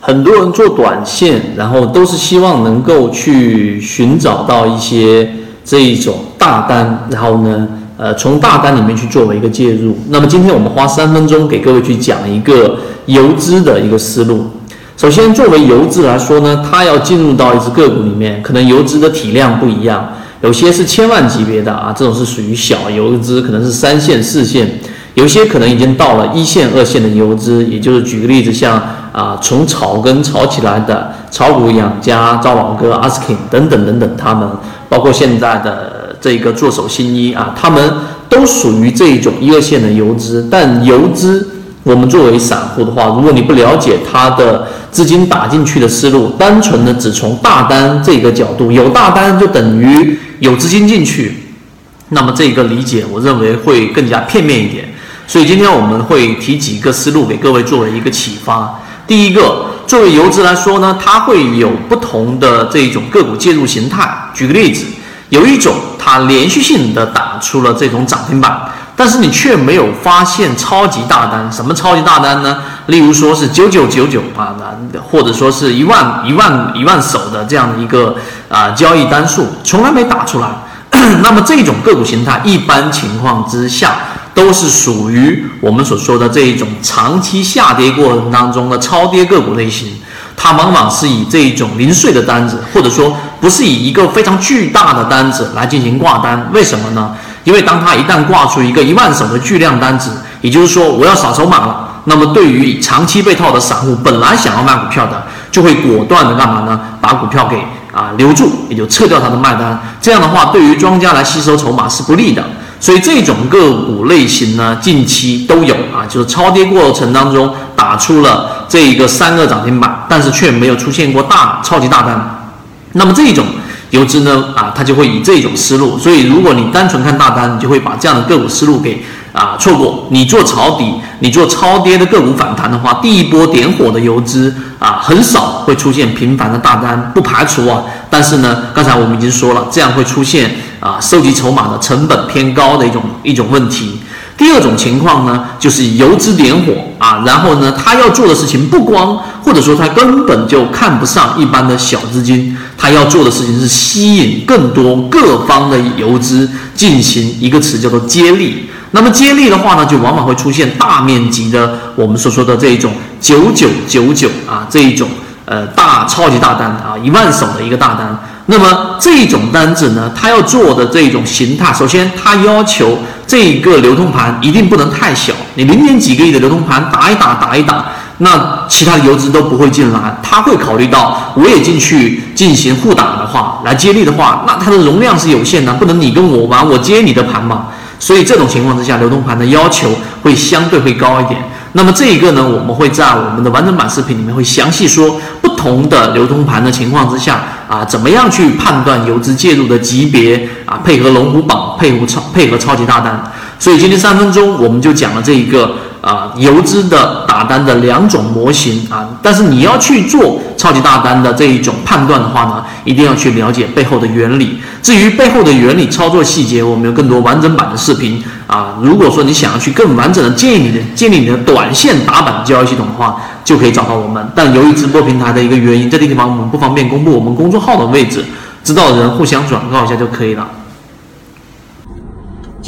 很多人做短线，然后都是希望能够去寻找到一些这一种大单，然后呢，呃，从大单里面去作为一个介入。那么今天我们花三分钟给各位去讲一个游资的一个思路。首先，作为游资来说呢，它要进入到一只个股里面，可能游资的体量不一样，有些是千万级别的啊，这种是属于小游资，可能是三线、四线。有些可能已经到了一线、二线的游资，也就是举个例子，像啊从草根炒起来的炒股养家、赵老哥、阿斯 king 等等等等，他们包括现在的这个做手新一啊，他们都属于这一种一二线的游资。但游资，我们作为散户的话，如果你不了解它的资金打进去的思路，单纯的只从大单这个角度，有大单就等于有资金进去，那么这个理解，我认为会更加片面一点。所以今天我们会提几个思路给各位作为一个启发。第一个，作为游资来说呢，它会有不同的这种个股介入形态。举个例子，有一种它连续性的打出了这种涨停板，但是你却没有发现超级大单。什么超级大单呢？例如说是九九九九啊的，或者说是一万一万一万手的这样的一个啊交易单数，从来没打出来。那么这种个股形态，一般情况之下。都是属于我们所说的这一种长期下跌过程当中的超跌个股类型，它往往是以这一种零碎的单子，或者说不是以一个非常巨大的单子来进行挂单。为什么呢？因为当它一旦挂出一个一万手的巨量单子，也就是说我要扫筹码了，那么对于长期被套的散户，本来想要卖股票的，就会果断的干嘛呢？把股票给啊留住，也就撤掉它的卖单。这样的话，对于庄家来吸收筹码是不利的。所以这种个股类型呢，近期都有啊，就是超跌过程当中打出了这一个三个涨停板，但是却没有出现过大超级大单。那么这种游资呢，啊，它就会以这种思路。所以如果你单纯看大单，你就会把这样的个股思路给啊错过。你做抄底，你做超跌的个股反弹的话，第一波点火的游资啊，很少会出现频繁的大单，不排除啊。但是呢，刚才我们已经说了，这样会出现。啊，收集筹码的成本偏高的一种一种问题。第二种情况呢，就是游资点火啊，然后呢，他要做的事情不光，或者说他根本就看不上一般的小资金，他要做的事情是吸引更多各方的游资进行一个词叫做接力。那么接力的话呢，就往往会出现大面积的我们所说的这一种九九九九啊这一种呃大超级大单啊一万手的一个大单。那么这种单子呢，它要做的这种形态，首先它要求这个流通盘一定不能太小。你零点几个亿的流通盘打一打打一打，那其他的游资都不会进来。他会考虑到我也进去进行互打的话，来接力的话，那它的容量是有限的，不能你跟我玩，我接你的盘嘛。所以这种情况之下，流通盘的要求会相对会高一点。那么这一个呢，我们会在我们的完整版视频里面会详细说不同的流通盘的情况之下。啊，怎么样去判断游资介入的级别啊？配合龙虎榜，配合超配合超级大单。所以今天三分钟我们就讲了这一个啊游资的打单的两种模型啊。但是你要去做超级大单的这一种判断的话呢，一定要去了解背后的原理。至于背后的原理、操作细节，我们有更多完整版的视频啊。如果说你想要去更完整的建立你的建立你的短线打板交易系统的话，就可以找到我们，但由于直播平台的一个原因，在这个地方我们不方便公布我们公众号的位置，知道的人互相转告一下就可以了。